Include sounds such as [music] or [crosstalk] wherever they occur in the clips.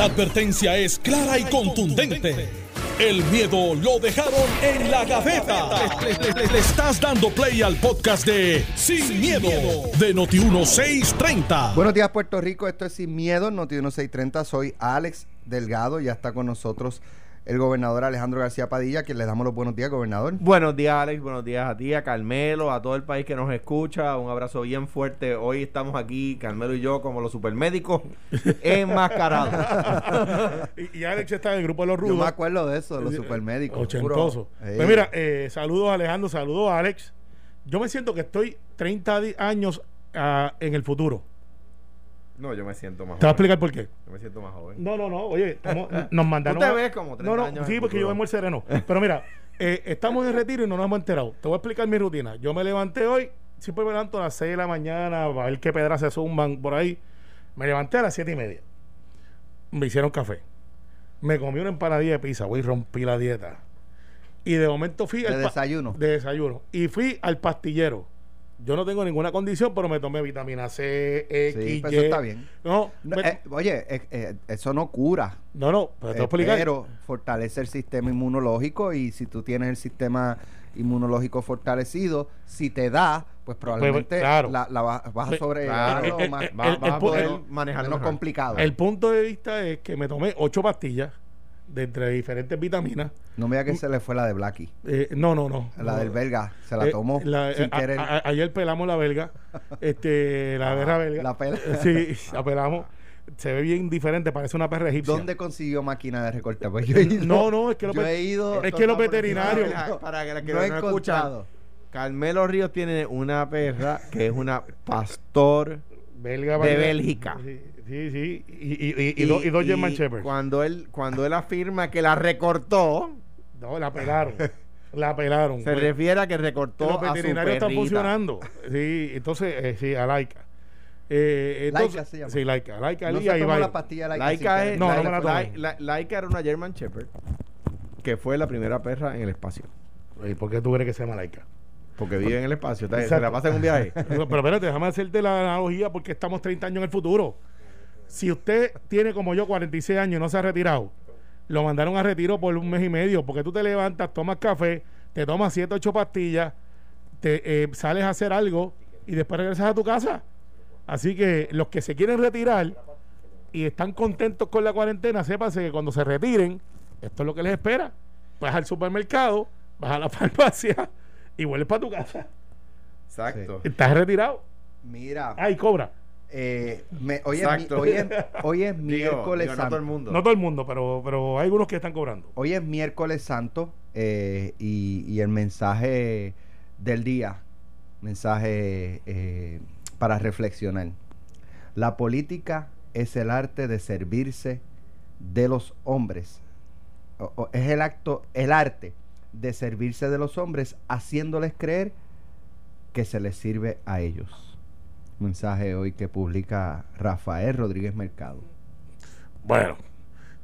La advertencia es clara y contundente. El miedo lo dejaron en la gaveta. Le, estás dando play al podcast de Sin, miedo, de Noti1630. Buenos días, Puerto Rico. Esto es Sin Miedo, Noti 1630. Soy Alex Delgado. Ya está con nosotros el gobernador Alejandro García Padilla, que le damos los buenos días, gobernador. Buenos días, Alex. Buenos días a ti, a Carmelo, a todo el país que nos escucha. Un abrazo bien fuerte. Hoy estamos aquí, Carmelo y yo, como los supermédicos, [laughs] enmascarados. Y, y Alex está en el grupo de los Yo me rudos. acuerdo de eso, de los supermédicos. Ochentoso. Pues mira, eh, saludos a Alejandro, saludos a Alex. Yo me siento que estoy 30 di- años ah, en el futuro. No, yo me siento más Te voy a joven. explicar por qué. Yo me siento más joven. No, no, no. Oye, estamos- [laughs] nos mandaron. Tú te a- ves como 30 No, no, años sí, porque futuro. yo vemos el sereno. Pero mira, [laughs] eh, estamos en retiro y no nos hemos enterado. Te voy a explicar mi rutina. Yo me levanté hoy, siempre me levanto a las 6 de la mañana, a ver qué pedras se zumban por ahí. Me levanté a las 7 y media. Me hicieron café. Me comí una empanadilla de pizza, güey, rompí la dieta. Y de momento fui ¿De pa- desayuno? De desayuno. Y fui al pastillero. Yo no tengo ninguna condición, pero me tomé vitamina C, X, Sí, pues Y. eso está bien. No, No, me- eh, oye, eh, eh, eso no cura. no, no, pero te voy a pero fortalece el sistema inmunológico y si tú tienes el sistema inmunológico fortalecido, si te da, pues probablemente claro. la, la vas, vas a Pues, sobre claro. El- más, el- más- el- vas a poder el- manejarlo menos mejor. complicado. El punto de vista es que me tomé ocho pastillas de entre diferentes vitaminas. no me diga que se le fue la de Blackie. Eh, no, no, no. La No. del belga, se la Eh, tomó la- sin eh, a- querer. a- ayer pelamos la belga. [laughs] este, la guerra belga. la pela. Sí, la pelamos. Se ve bien diferente, parece una perra egipcia. ¿Dónde consiguió máquina de recorte? Pues yo he ido, No, no, es que lo yo he ido. es que los veterinarios- Para- para que la que no no he escuchan. encontrado. Carmelo Ríos tiene una perra que es una pastor belga, de. Bélgica. Sí, sí. sí. Y, y, y, y, dos- y dos German Shepherds. Cuando él, cuando él afirma que la recortó, No, la pelaron. la pelaron. se refiere a que recortó los veterinarios están funcionando. Sí, entonces, eh, sí, a Laika. Eh, entonces, Laika se llama. Sí, Laika. Laika, No se la pastilla Laika. Laika es, querer. No, no Laika- la La- Laika era una German Shepherd que fue la primera perra en el espacio. ¿Y por qué tú crees que se llama Laika? Porque vive en el espacio. está- Se la pasa en un viaje. [laughs] Pero pero espérate, déjame hacerte la analogía porque estamos 30 años en el futuro. Si usted tiene como yo 46 años y no se ha retirado, lo mandaron a retiro por un mes y medio porque tú te levantas, tomas café, te tomas 7, 8 pastillas, te eh, sales a hacer algo y después regresas a tu casa. Así que los que se quieren retirar y están contentos con la cuarentena, sépanse que cuando se retiren, esto es lo que les espera. Vas al supermercado, vas a la [laughs] farmacia y vuelves para tu casa. Exacto. Estás retirado. Mira, Ay, cobra. Eh, me- hoy, es, hoy, es, hoy es [laughs] Digo, miércoles digo, no santo. todo el mundo. No todo el mundo, pero, pero hay algunos que están cobrando. Hoy es miércoles santo eh, y, y el mensaje del día, mensaje eh, para reflexionar. La política es el arte de servirse de los hombres. O- o es el acto, el arte de servirse de los hombres, haciéndoles creer que se les sirve a ellos. Mensaje hoy que publica Rafael Rodríguez Mercado. Bueno,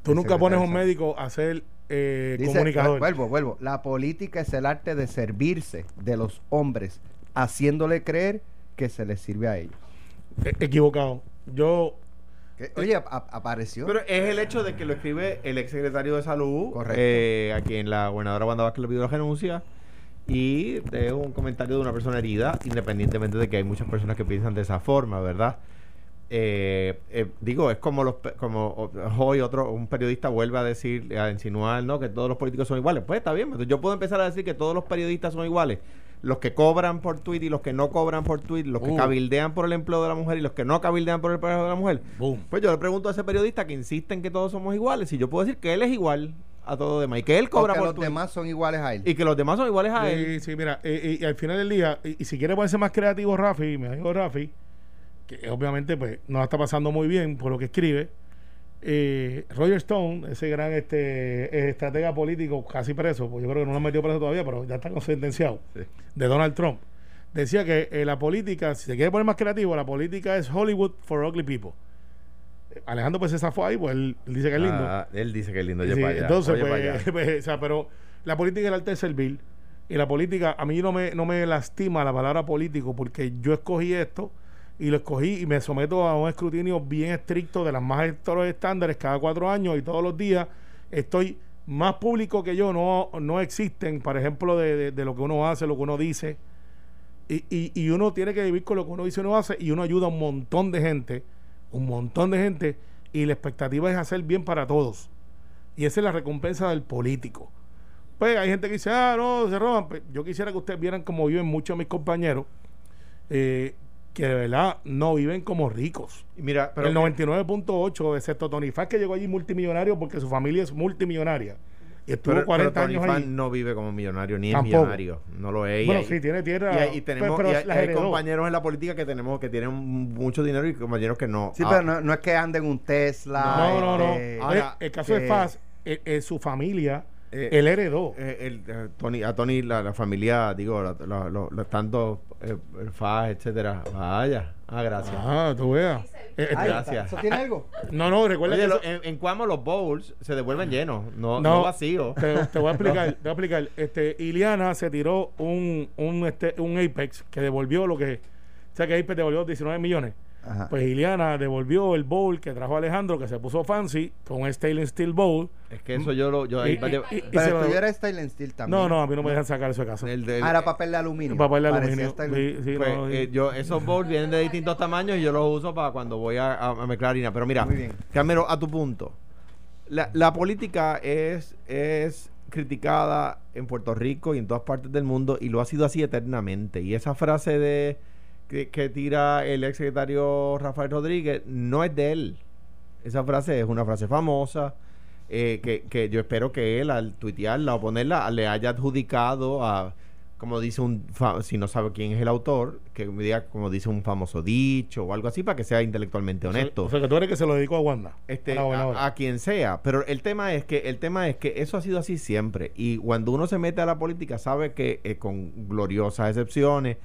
tú nunca pones a un médico a ser eh, Dice, comunicador. Vuelvo, vuelvo. La política es el arte de servirse de los hombres, haciéndole creer que se les sirve a ellos. Eh, equivocado. Yo, oye, ap- ap- apareció. Pero es el hecho de que lo escribe el ex secretario de salud, Correcto. eh, a quien la gobernadora Wanda Vázquez le pidió la renuncia, y es un comentario de una persona herida, independientemente de que hay muchas personas que piensan de esa forma, ¿verdad? Eh, eh, digo, es como los como hoy otro un periodista vuelve a decir, a insinuar, ¿no? Que todos los políticos son iguales. Pues está bien, yo puedo empezar a decir que todos los periodistas son iguales. Los que cobran por tweet y los que no cobran por tweet, los que Uh. cabildean por el empleo de la mujer y los que no cabildean por el empleo de la mujer. boom. Pues yo le pregunto a ese periodista que insiste en que todos somos iguales, si yo puedo decir que él es igual a todo demás y que él cobra Porque por los tweet, demás son iguales a él. y que los demás son iguales a él. Sí, sí, mira, y al final del día, y, y si quiere ponerse más creativo, Rafi, mi amigo Rafi, que obviamente pues no la está pasando muy bien por lo que escribe, eh, Roger Stone, ese gran este estratega político, casi preso, pues yo creo que no lo han metido preso todavía, pero ya está sentenciado, Sí. de Donald Trump, decía que eh, la política, si se quiere poner más creativo, la política es Hollywood for ugly people. Alejandro pues se zafó ahí, pues él, él dice que es lindo. Ah, él dice que es lindo, oye Sí, para allá, entonces, oye para allá. pues, [laughs] pues, o sea, pero la política es el arte de servir. Y la política, a mí no me, no me lastima la palabra político porque yo escogí esto y lo escogí y me someto a un escrutinio bien estricto de las más altos estándares cada cuatro años y todos los días estoy más público que yo, no, no existen, por ejemplo, de, de- de lo que uno hace, lo que uno dice. Y, y, y uno tiene que vivir con lo que uno dice y uno hace y uno ayuda a un montón de gente, un montón de gente y la expectativa es hacer bien para todos. Y esa es la recompensa del político. Pues hay gente que dice, ah, no, se roban. Pues, yo quisiera que ustedes vieran como viven muchos de mis compañeros, eh, que de verdad no viven como ricos. Y Mira, pero el 99.8, excepto Tony Faz, que llegó allí multimillonario porque su familia es multimillonaria. Y estuvo pero- 40 pero Tony años Fan ahí. no vive como millonario, ni Tampoco. es millonario. No lo es. y Bueno, hay- sí, tiene tierra. Y, y tenemos pero y hay, compañeros en la política que tenemos que tienen mucho dinero y compañeros que no. Sí, Ah, pero no, no es que anden en un Tesla. No, no, no. este, Ahora, el, el caso de que- Faz, eh, eh, su familia, Eh, él heredó. eh, el, eh, Tony, a Tony, la, la familia, digo, la- la- lo- los tantos eh, el FAS, etcétera. Vaya. Ah, gracias. Ah, tú veas. Eh, gracias. ¿Eso tiene algo? no, no, recuerda Oye, que lo- en, en Cuamo los bowls se devuelven llenos, no, No. no vacíos. te, te voy a [laughs] explicar, te voy a explicar. Este, Iliana se tiró un, un, este, un Apex que devolvió lo que. O sea que Apex devolvió 19 millones. Ajá. Pues Iliana devolvió el bowl que trajo Alejandro, que se puso fancy, con un stainless steel bowl. Es que eso yo lo. Yo ahí Y- varias- y- y- pero tuyo era Style Steel también. No, no, a mí no me dejan sacar eso de casa. el del- Ah, era papel de aluminio. Papel de aluminio. Sí, sí, pues, no, sí. eh, yo, esos bowls vienen de distintos tamaños y yo los uso para cuando voy a, mezclar harina. Pero mira. Carmelo, a tu punto. La, la política es, es criticada en Puerto Rico y en todas partes del mundo y lo ha sido así eternamente. Y esa frase de que, que tira el ex secretario Rafael Rodríguez no es de él. Esa frase es una frase famosa eh, que, que yo espero que él al tuitearla o ponerla le haya adjudicado a, como dice un, si no sabe quién es el autor, que me diga como dice un famoso dicho o algo así para que sea intelectualmente honesto O sea, que tú eres que se lo dedicó a Wanda. este, a la a quien sea. Pero el tema es que el tema es que eso ha sido así siempre. Y cuando uno se mete a la política sabe que eh, con gloriosas excepciones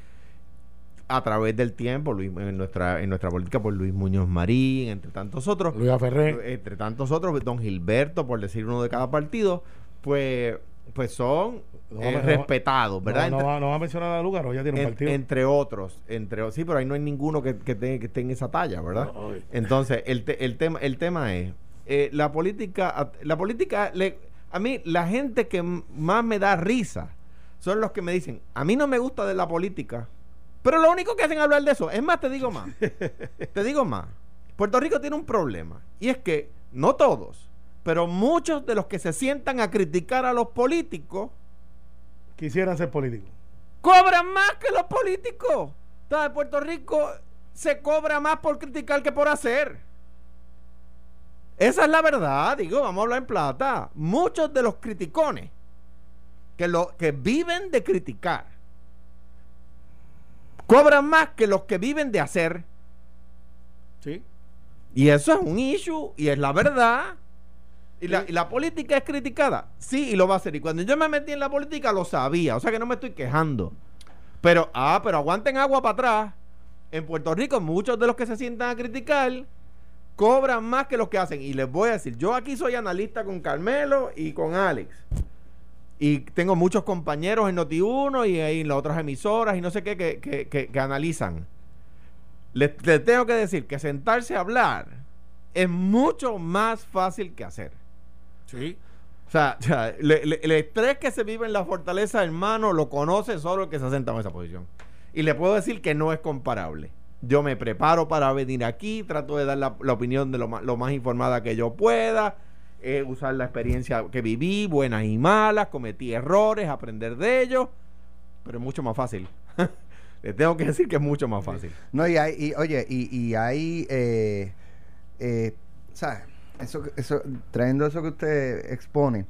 a través del tiempo, Luis, en nuestra en nuestra política por Luis Muñoz Marín, entre tantos otros, Luis Ferré. entre tantos otros, Don Gilberto, por decir uno de cada partido, pues pues son No, eh, no, respetados, ¿verdad? No, Entre- va, no va a mencionar a Lugar, o ya tiene un en- partido. entre otros, entre sí, pero ahí no hay ninguno que, que, tenga- que esté en esa talla, ¿verdad? Entonces, el, te- el tema el tema es eh, la política la política le, a mí la gente que más me da risa son los que me dicen, "A mí no me gusta de la política." Pero lo único que hacen es hablar de eso. Es más, te digo más. [laughs] te digo más. Puerto Rico tiene un problema y es que no todos, pero muchos de los que se sientan a criticar a los políticos Quisieran ser políticos. cobran más que los políticos. Entonces, en Puerto Rico se cobra más por criticar que por hacer. Esa es la verdad, digo, vamos a hablar en plata. Muchos de los criticones que, lo, que viven de criticar cobran más que los que viven de hacer. Sí. Y eso es un issue y es la verdad. ¿Y la, y la política es criticada? Sí, y lo va a hacer. Y cuando yo me metí en la política lo sabía. O sea que no me estoy quejando. Pero, ah, pero aguanten agua para atrás. En Puerto Rico muchos de los que se sientan a criticar cobran más que los que hacen. Y les voy a decir, yo aquí soy analista con Carmelo y con Alex. Y tengo muchos compañeros en Noti1 y en las otras emisoras y no sé qué que, que- que- que analizan. Les, les tengo que decir que sentarse a hablar es mucho más fácil que hacer. Sí. O sea, o sea, le- le- el estrés que se vive en la fortaleza, hermano, lo conoce solo el que se ha sentado en esa posición. Y le puedo decir que no es comparable. Yo me preparo para venir aquí, trato de dar la, la opinión de lo más, lo más informada que yo pueda, eh, usar la experiencia que viví, buenas y malas, cometí errores, aprender de ellos, pero es mucho más fácil. [laughs] Le tengo que decir que es mucho más fácil. No, y hay, y, oye, y, y hay, eh, eh, ¿sabes? Eso, eso, trayendo eso que usted expone,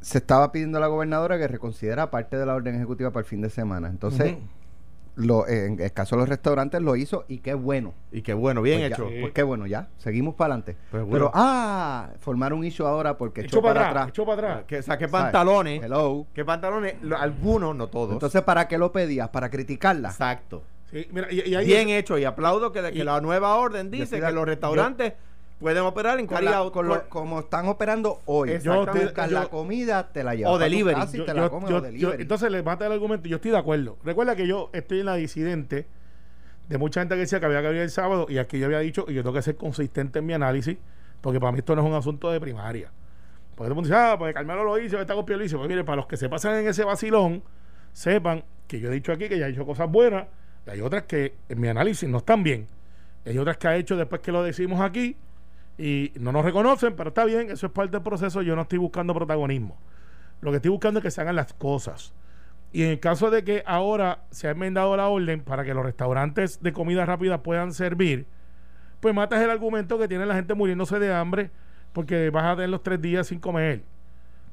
se estaba pidiendo a la gobernadora que reconsidera parte de la orden ejecutiva para el fin de semana. Entonces. Lo, eh, en el caso de los restaurantes lo hizo y qué bueno. Y qué bueno, bien Pues ya, hecho. pues qué bueno, ya, seguimos para adelante. Pues bueno. Pero, ah, formar un issue ahora porque Echó para atrás. Echó para atrás. Que saque ¿sabes? pantalones. Hello. ¿Qué pantalones? Lo- algunos, no todos. Entonces, ¿para qué lo pedías? ¿Para criticarla? Exacto. Sí, mira, y, y ahí- Bien hecho. Y aplaudo que, que Y- la nueva orden dice que de- los restaurantes pueden operar en Con carry la- out. con lo- como están operando hoy. Exactamente. Tú buscas Yo- la comida, te la llevas O delivery. casa y yo- te yo- la comes yo- o yo- delivery. entonces le mata el argumento. Yo estoy de acuerdo. Recuerda que yo estoy en la disidente de mucha gente que decía que había que abrir el sábado y aquí yo había dicho, y yo tengo que ser consistente en mi análisis, porque para mí esto no es un asunto de primaria. Porque todo el mundo dice, ah, pues Carmelo lo hizo, está copiando lo hizo. Pues mire, para los que se pasan en ese vacilón, sepan que yo he dicho aquí que ya ha hecho cosas buenas, y hay otras que en mi análisis no están bien. Y hay otras que ha hecho después que lo decimos aquí y no nos reconocen, pero está bien, eso es parte del proceso, yo no estoy buscando protagonismo. Lo que estoy buscando es que se hagan las cosas. Y en el caso de que ahora se ha enmendado la orden para que los restaurantes de comida rápida puedan servir, pues matas el argumento que tiene la gente muriéndose de hambre porque vas a tener los tres días sin comer.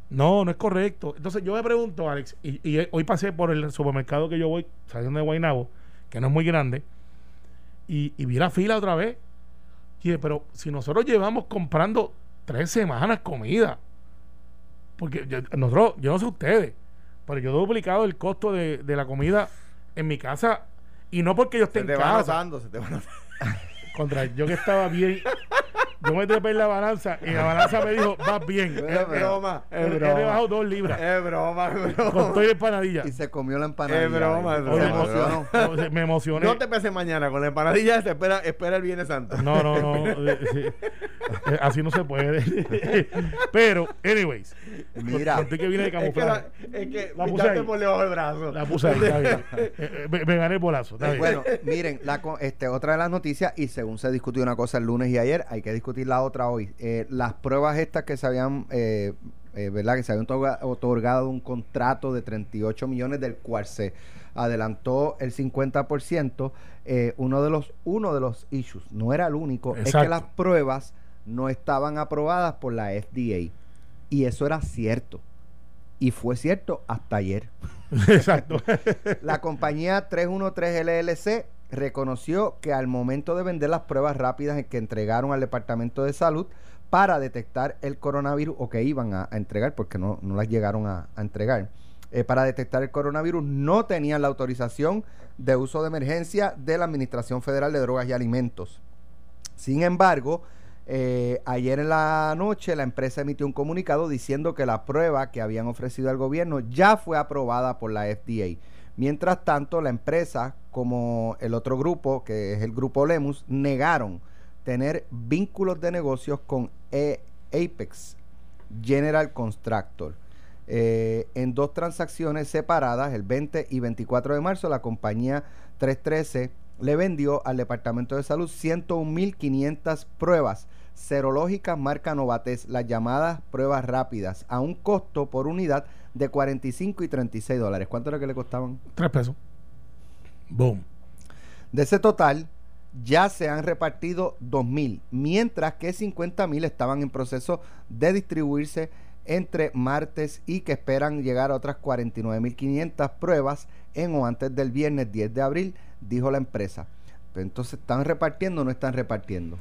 No, no es correcto. Entonces yo me pregunto, Alex, y, hoy pasé por el supermercado que yo voy, saliendo de Guaynabo, que no es muy grande, y, vi la fila otra vez. Pero si nosotros llevamos comprando tres semanas comida, porque yo, nosotros, yo no sé ustedes, pero yo he duplicado el costo de, de la comida en mi casa y no porque yo esté en casa. se te Contra yo que estaba bien yo me trepé en la balanza y la balanza me dijo, vas bien. Es broma. Es broma. He rebajado dos libras. Es broma, es broma. Con todo y empanadilla. Y se comió la empanadilla. Es broma, es broma. Me emocionó. [laughs] me emocioné. No te peses mañana con la empanadilla, espera, espera el Viernes Santo. No, no, no. [laughs] Eh, así no se puede. [laughs] Pero, anyways. Mira. Conté que viene de camuflaje. Es que, la, puse ahí. por debajo del brazo. La puse ahí, está bien. Eh, eh, me, me, gané el bolazo. Está bien. Bueno, miren, la, este, otra de las noticias, y según se discutió una cosa el lunes y ayer, hay que discutir la otra hoy. Eh, las pruebas estas que se habían, eh, eh, ¿verdad? Que se habían otorgado un contrato de 38 millones del cual se adelantó el 50%. uno de los uno de los issues, no era el único, es que las pruebas no estaban aprobadas por la FDA. Y eso era cierto. Y fue cierto hasta ayer. [laughs] Exacto. [laughs] la compañía 313 LLC reconoció que al momento de vender las pruebas rápidas que entregaron al Departamento de Salud para detectar el coronavirus, o que iban a, entregar, porque no, no, las llegaron a, entregar, eh, para detectar el coronavirus, no tenían la autorización de uso de emergencia de la Administración Federal de Drogas y Alimentos. Sin embargo, eh, ayer en la noche la empresa emitió un comunicado diciendo que la prueba que habían ofrecido al gobierno ya fue aprobada por la FDA. Mientras tanto, la empresa, como el otro grupo, que es el grupo Lemus, negaron tener vínculos de negocios con e Apex General Constructor. Eh, en dos transacciones separadas, el 20 y 24 de marzo, la compañía 313 le vendió al Departamento de Salud 101.500 pruebas serológicas marca Novates, las llamadas pruebas rápidas, a un costo por unidad de 45 y 36 dólares. ¿Cuánto era que le costaban? Tres pesos. Boom. De ese total, ya se han repartido 2.000, mientras que 50.000 estaban en proceso de distribuirse entre martes y que esperan llegar a otras 49.500 pruebas en o antes del viernes 10 de abril, dijo la empresa. entonces, ¿están repartiendo o no están repartiendo?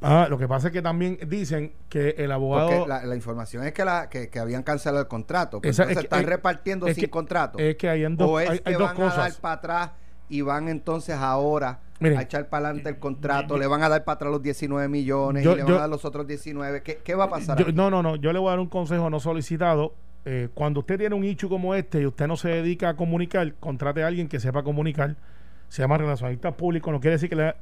Ah, lo que pasa es que también dicen que el abogado. la, información es que, la, que, habían cancelado el contrato. Pero entonces están repartiendo sin contrato. Es que hay, dos, o es hay, que dos van a dar para atrás y van entonces ahora a echar para adelante el contrato. le van a dar para atrás los 19 millones y le van a dar los otros 19. ¿Qué, qué va a pasar? no, no, no. Yo le voy a dar un consejo no solicitado. Eh, cuando usted tiene un hecho como este y usted no se dedica a comunicar, contrate a alguien que sepa comunicar. Se llama relacionista público. No quiere decir que le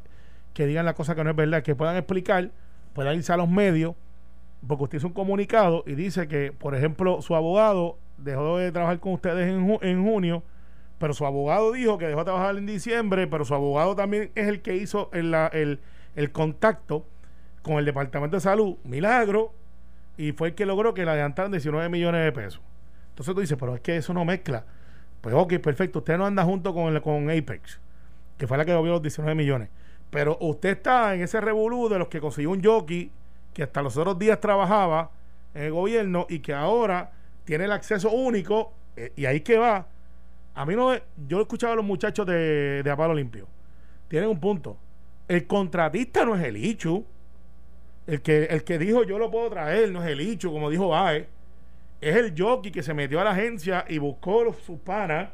que digan la cosa que no es verdad, que puedan explicar, puedan irse a los medios, porque usted hizo un comunicado y dice que, por ejemplo, su abogado dejó de trabajar con ustedes en, en junio, pero su abogado dijo que dejó de trabajar en diciembre, pero su abogado también es el que hizo el, el, el contacto con el Departamento de Salud, milagro, y fue el que logró que le adelantaran 19 millones de pesos. Entonces tú dices, pero es que eso no mezcla. Pues ok, perfecto, usted no anda junto con, con Apex, que fue la que dio los 19 millones. Pero usted está en ese revolú de los que consiguió un jockey que hasta los otros días trabajaba en el gobierno y que ahora tiene el acceso único eh, y ahí que va. A mí no, yo he escuchado a los muchachos de, de Apalo Limpio. Tienen un punto. El contratista no es el Ichu. El que, el que dijo yo lo puedo traer no es el Ichu, como dijo Bae. Es el jockey que se metió a la agencia y buscó los, sus panas.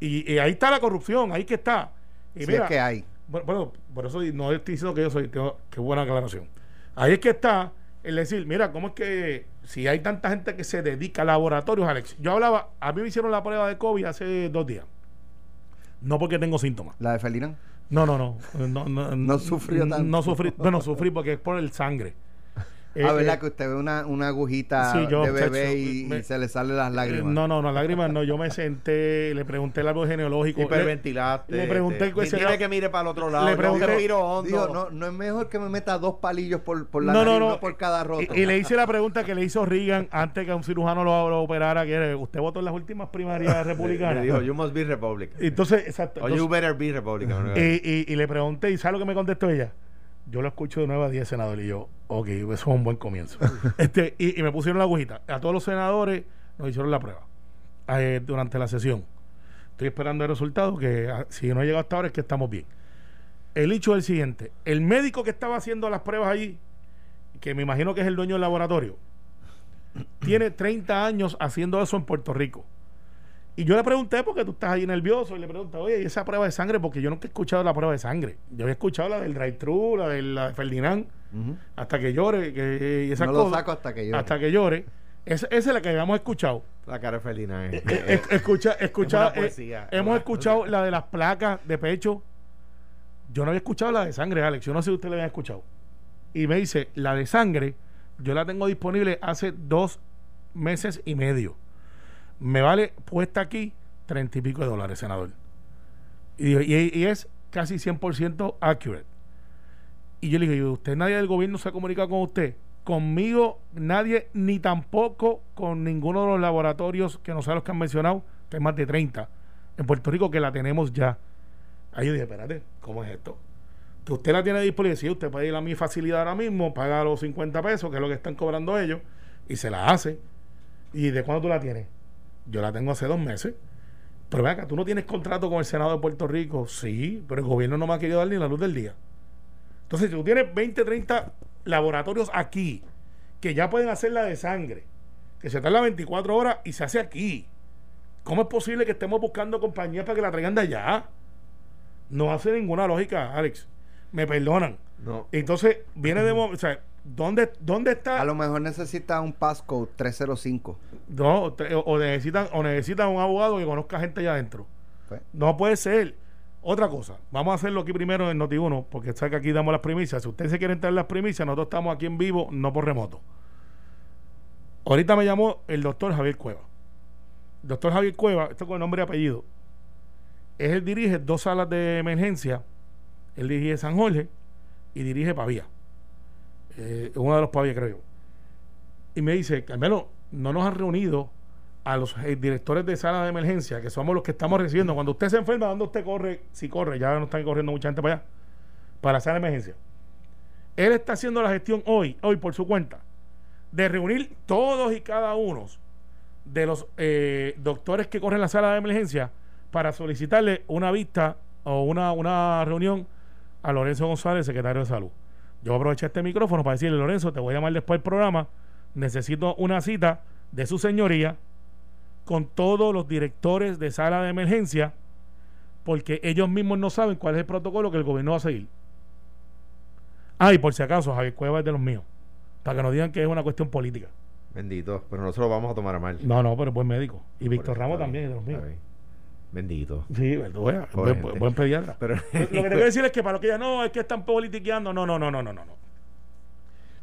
Y, ahí está la corrupción, ahí que está. Y es que hay bueno, por eso no estoy diciendo que yo soy, qué buena aclaración. Ahí es que está el decir, mira, ¿cómo es que si hay tanta gente que se dedica a laboratorios, Alex? Yo hablaba, a mí me hicieron la prueba de COVID hace dos días. No porque tengo síntomas. ¿La de Felina? No, no, no. No, no, [laughs] No sufrió tanto. No sufrí. Bueno, sufrí porque es por el sangre. Eh, ah, ¿verdad? eh, que usted ve una, una agujita Sí, yo, de bebé y, se le salen las lágrimas. No, no, no, lágrimas no. Yo me senté, le pregunté el árbol genealógico. Le, Hiperventilaste. le pregunté el te- cuestionario- Dile que mire para el otro lado. Le no, pregunté- que miro hondo. Digo, no, no es mejor que me meta dos palillos por, por la no, nariz, no, no, no. por cada roto. Y, y le hice la pregunta que le hizo Reagan antes que un cirujano lo, lo operara. Que era, usted votó en las últimas primarias [laughs] Le- republicanas. le dijo, you must be Republican. Entonces, exacto. O you entonces- better be Republican. y, y- y le pregunté, ¿y sabe lo que me contestó ella? Yo lo escucho de 9 a 10 senadores. Y yo, ok, eso es un buen comienzo. [laughs] este y, me pusieron la agujita. A todos los senadores nos hicieron la prueba eh, durante la sesión. Estoy esperando el resultado, que ah, si no ha llegado hasta ahora es que estamos bien. El hecho es el siguiente. El médico que estaba haciendo las pruebas allí, que me imagino que es el dueño del laboratorio, tiene 30 años haciendo eso en Puerto Rico. Y yo le pregunté, porque tú estás ahí nervioso, y le pregunté, oye, ¿y esa prueba de sangre? Porque yo nunca he escuchado la prueba de sangre. Yo había escuchado la del drive-thru, la de, la de Ferdinand, hasta que llore, que, y esas No lo saco hasta que yo. Hasta que llore. Esa, esa es la que habíamos escuchado. La cara de Ferdinand. Eh, eh, escucha, escucha, Es una eh, hemos escuchado la de las placas de pecho. Yo no había escuchado la de sangre, Alex. Yo no sé si usted la había escuchado. Y me dice, la de sangre, yo la tengo disponible hace dos meses y medio. Me vale puesta aquí treinta y pico de dólares, senador. Y, y- es casi 100% accurate. Y yo le digo, ¿y usted nadie del gobierno se ha comunicado con usted? Conmigo nadie, ni tampoco con ninguno de los laboratorios que no sé los que han mencionado, que hay más de 30 en Puerto Rico que la tenemos ya. Ahí yo dije, espérate, ¿cómo es esto? Que usted la tiene disponible, sí, usted puede ir a mi facilidad ahora mismo, paga los 50 pesos, que es lo que están cobrando ellos, y se la hace. ¿Y de cuándo tú la tienes? Yo la tengo hace dos meses. Pero ven acá, ¿tú no tienes contrato con el Senado de Puerto Rico? Sí, pero el gobierno no me ha querido dar ni la luz del día. Entonces, si tú tienes 20, 30 laboratorios aquí que ya pueden hacer la de sangre, que se tarda 24 horas y se hace aquí, ¿cómo es posible que estemos buscando compañías para que la traigan de allá? No hace ninguna lógica, Alex. Me perdonan. No. Entonces, viene de... mo- O sea, ¿dónde, dónde está...? A lo mejor necesita un passcode 305. No, te- o, necesitan, o necesitan un abogado que conozca gente allá adentro. Pues, No puede ser. Otra cosa, vamos a hacerlo aquí primero en Noti1, porque sabe que aquí damos las primicias. Si usted se quiere entrar en las primicias, nosotros estamos aquí en vivo, no por remoto. Ahorita me llamó el doctor Javier Cueva. Doctor Javier Cueva, esto con el nombre y apellido. Es él dirige dos salas de emergencia. Él dirige San Jorge y dirige Pavía. Eh, uno de los Pavía, creo yo. Y me dice, Carmelo, no nos han reunido a los eh, directores de sala de emergencia, que somos los que estamos recibiendo. Cuando usted se enferma, ¿dónde usted corre? Si corre, ya no están corriendo mucha gente para allá, para sala de emergencia. Él está haciendo la gestión hoy, hoy por su cuenta, de reunir todos y cada uno de los eh, doctores que corren la sala de emergencia para solicitarle una vista o una, una reunión a Lorenzo González, secretario de salud. Yo voy a aprovechar este micrófono para decirle, Lorenzo, te voy a llamar después del programa. Necesito una cita de su señoría con todos los directores de sala de emergencia porque ellos mismos no saben cuál es el protocolo que el gobierno va a seguir. Ah, y por si acaso, Javier Cueva es de los míos. Para que no digan que es una cuestión política. Bendito. Pero nosotros lo vamos a tomar a mal. No, no, pero buen médico. Y Por Víctor Ramos también es de los míos. Bendito. Sí, verdad, buen, buen- pediatra. Pero, Lo que te [laughs] quiero decir es que para lo que ya no, es que están politiqueando. No, no, no, no, no, no. No,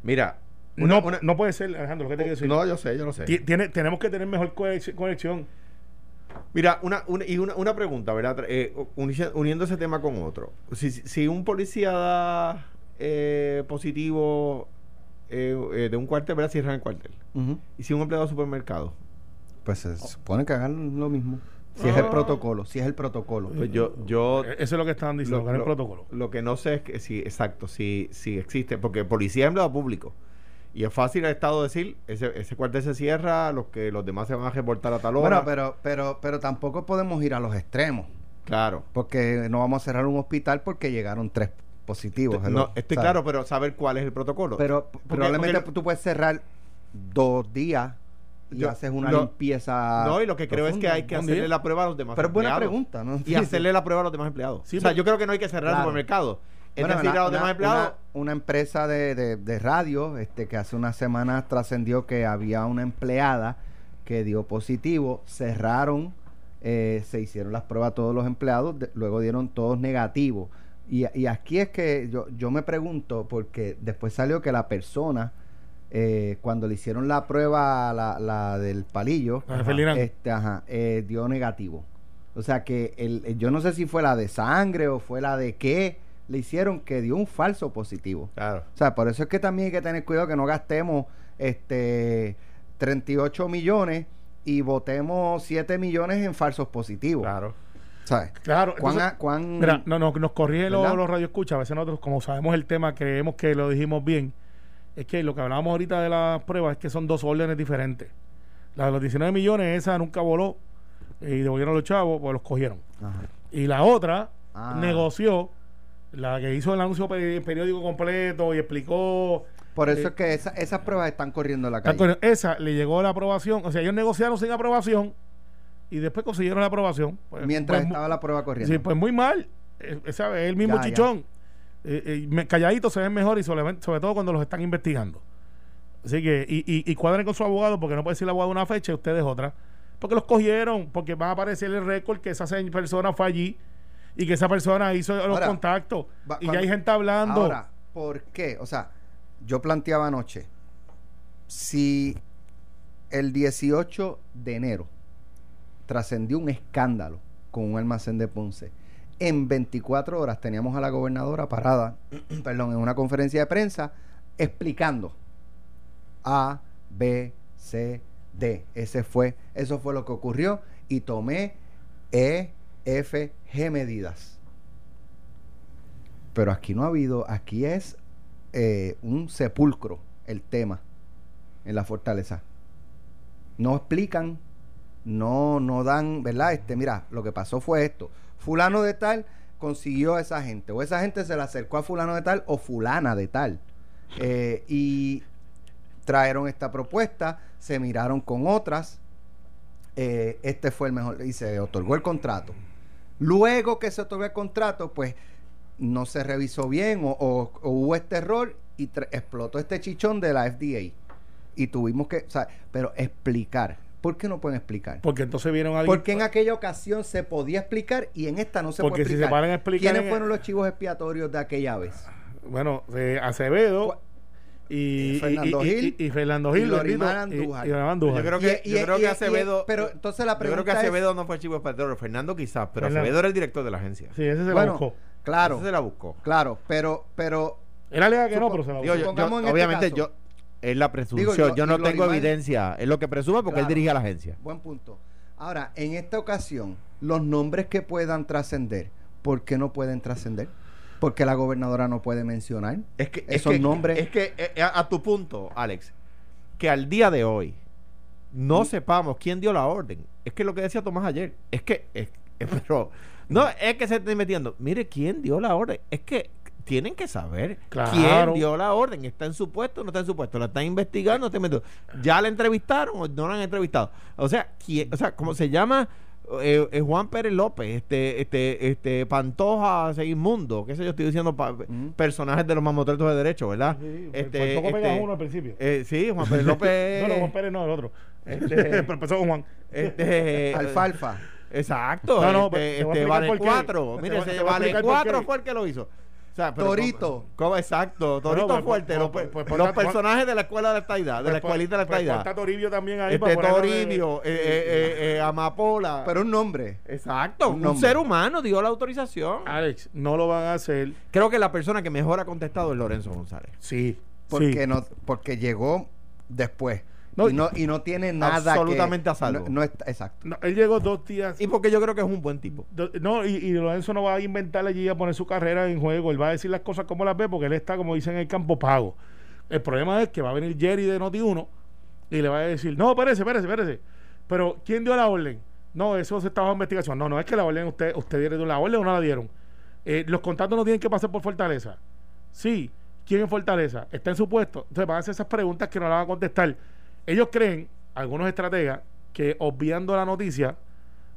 mira. una- no, una- no puede ser, Alejandro, lo que te quiero decir. no, yo sé, yo lo sé. Ti- Tiene, tenemos que tener mejor conex- conexión. Mira, una, una, y una, una pregunta, ¿verdad? Eh, uni- uniendo ese tema con otro. Si, si un policía da eh, positivo eh, eh, de un cuartel, ¿verdad? Cierran el cuartel. Y si un empleado de supermercado, Pues se supone que hagan lo mismo. Si es el Ah. protocolo, si es el protocolo. pues yo, yo Eh, Eso es lo que estaban diciendo, que era el protocolo. Lo que no sé es que si, exacto, si, si existe, porque policía es empleado público. Y es fácil al Estado decir, ese, ese cuartel se cierra, los que los demás se van a reportar a tal hora. Bueno, pero, pero, pero tampoco podemos ir a los extremos. claro. Porque no vamos a cerrar un hospital porque llegaron tres positivos. No, estoy ¿sabes? claro, pero saber cuál es el protocolo. Pero Porque- probablemente porque- tú puedes cerrar dos días Yo- haces una lo- limpieza. No, y lo que creo es que hay que hacerle la prueba a los demás Pero es buena empleados. pregunta, ¿no? Y hacerle la prueba a los demás empleados. Sí, o sea, yo creo que no hay que cerrar el Claro. supermercado. Es Bueno, decir, una- a los demás una- empleados. Una, una empresa de, de- de radio este, que hace unas semanas trascendió que había una empleada que dio positivo, cerraron, eh, se hicieron las pruebas a todos los empleados, de- luego dieron todos negativos. Y, y aquí es que yo, yo me pregunto, porque después salió que la persona, eh, cuando le hicieron la prueba, la, la del palillo, este, ajá, eh, dio negativo. O sea que el, el- yo no sé si fue la de sangre o fue la de qué le hicieron que dio un falso positivo. Claro. O sea, por eso es que también hay que tener cuidado que no gastemos este 38 millones y votemos 7 millones en falsos positivos. Claro. ¿Sabes? Claro, ¿Cuán, entonces- a- cuán- Mira, no, no, nos corrigen los, los radioescuchas. A veces nosotros, como sabemos el tema, creemos que lo dijimos bien. Es que lo que hablábamos ahorita de las pruebas es que son dos órdenes diferentes. La de los 19 millones, esa nunca voló eh, y devolvieron a los chavos, pues los cogieron. Ajá. Y la otra Ah. negoció, la que hizo el anuncio peri- periódico completo y explicó. Por eso Eh, es que esa- esas pruebas están corriendo en la calle. Esa le llegó la aprobación. O sea, ellos negociaron sin aprobación y después consiguieron la aprobación. Pues, mientras pues, estaba la prueba corriendo. Sí, pues muy mal. Eh, ¿sabe? Es el mismo Ya, ya. Eh, eh, calladitos se ven mejor y sobre, sobre todo cuando los están investigando. Así que, y, y, y cuadren con su abogado porque no puede decir el abogado una fecha y ustedes otra. Porque los cogieron, porque va a aparecer el récord que esa persona fue allí y que esa persona hizo los Ahora, contactos. va- y cuando- ya hay gente hablando. Ahora, ¿por qué? O sea, yo planteaba anoche, si el 18 de enero trascendió un escándalo con un almacén de Ponce, en 24 horas teníamos a la gobernadora parada, [clears throat] perdón, en una conferencia de prensa explicando A, B, C, D. Ese fue, eso fue lo que ocurrió y tomé E, F, G medidas. Pero aquí no ha habido, aquí es eh, un sepulcro el tema en la fortaleza. No explican, no, no dan, ¿verdad? Este, mira, lo que pasó fue esto. Fulano de tal consiguió a esa gente, o esa gente se le acercó a fulano de tal, o fulana de tal. Eh, y trajeron esta propuesta, se miraron con otras, eh, este fue el mejor, y se otorgó el contrato. Luego que se otorgó el contrato, pues no se revisó bien o, hubo este error y explotó este chichón de la FDA. Y tuvimos que, o sea, pero explicar. ¿Por qué no pueden explicar? porque entonces vieron a alguien. Porque en aquella ocasión se podía explicar y en esta no se Porque puede si se explicar. paran a explicar ¿Quiénes en- fueron los chivos expiatorios de aquella vez? Bueno, eh, Acevedo y, Eh, Fernando y- y- Gil y- y Fernando y Gil. Y- Andújar. y Lorimar Andújar. Yo creo que, Y- yo y- creo y- que y- Acevedo. pero entonces la yo creo pregunta que es- Acevedo no fue chivo expiatorio, Fernando quizás, pero Fernando. Acevedo era el director de la agencia. Sí, ese se Bueno, la buscó. Claro, Ese se la buscó. claro, pero, pero Él alega que no, pero se la Digo, buscó. yo- yo- este obviamente caso. yo es la presunción, Digo, yo, no tengo evidencia, es lo que presume porque él dirige a la agencia. Buen punto. Ahora, en esta ocasión, los nombres que puedan trascender, ¿por qué no pueden trascender? Porque la gobernadora no puede mencionar Es que esos es que, nombres. Es que eh, a, a tu punto, Alex, que al día de hoy no sepamos quién dio la orden. Es que lo que decía Tomás ayer, es que, [laughs] pero no es que se estén metiendo. Mire quién dio la orden. Es que tienen que saber Claro. quién dio la orden. Está en su puesto o no está en su puesto. La están investigando. no está metiendo. Ya la entrevistaron o no la han entrevistado. O sea, ¿quién, o sea, ¿cómo se llama? Eh, eh, Juan Pérez López, este, este, este Pantoja Segismundo, qué sé yo, estoy diciendo pa- Mm. personajes de los mamotretos de derecho, ¿verdad? Sí, este, por poco este, uno al principio. eh, sí, Juan Pérez López. [laughs] no, no, Juan Pérez no, el otro. Este- Pero empezó con Juan. este, [laughs] Alfalfa. Exacto. No, no, este, este, vale cuatro. Mire, a vale explicar por cuatro qué. fue el que lo hizo. O sea, Torito. ¿cómo- cómo- exacto, Torito pues, fuerte. pues, los pues, pues, los personajes de la escuela de la estaidad, de la Pues, escuelita de la pues, estaidad. ponta Toribio también ahí Este para ponerlo de- Toribio, eh, eh, eh, eh, Amapola. Pero un nombre. Exacto, un un, nombre. ser humano dio la autorización. Alex, no lo van a hacer. Creo que la persona que mejor ha contestado es Lorenzo González. Sí. Porque sí. no, porque llegó después. No, y, no, y no tiene nada absolutamente que, a salvo. No, no está, exacto. No, él llegó dos días. Y porque yo creo que es un buen tipo. do- No, y, y Lorenzo no va a inventar allí a poner su carrera en juego. Él va a decir las cosas como las ve porque él está, como dicen, en el campo pago. El problema es que va a venir Jerry de Noti1 y le va a decir: No, espérese, espérese, espérese. Pero, ¿quién dio la orden? No, eso se estaba en investigación. No, no es que la orden, usted, usted dieron la orden o no la dieron. Eh, los contratos no tienen que pasar por Fortaleza. Sí. ¿Quién en Fortaleza? Está en su puesto. Entonces van a hacer esas preguntas que no las van a contestar. Ellos creen, algunos estrategas, que obviando la noticia,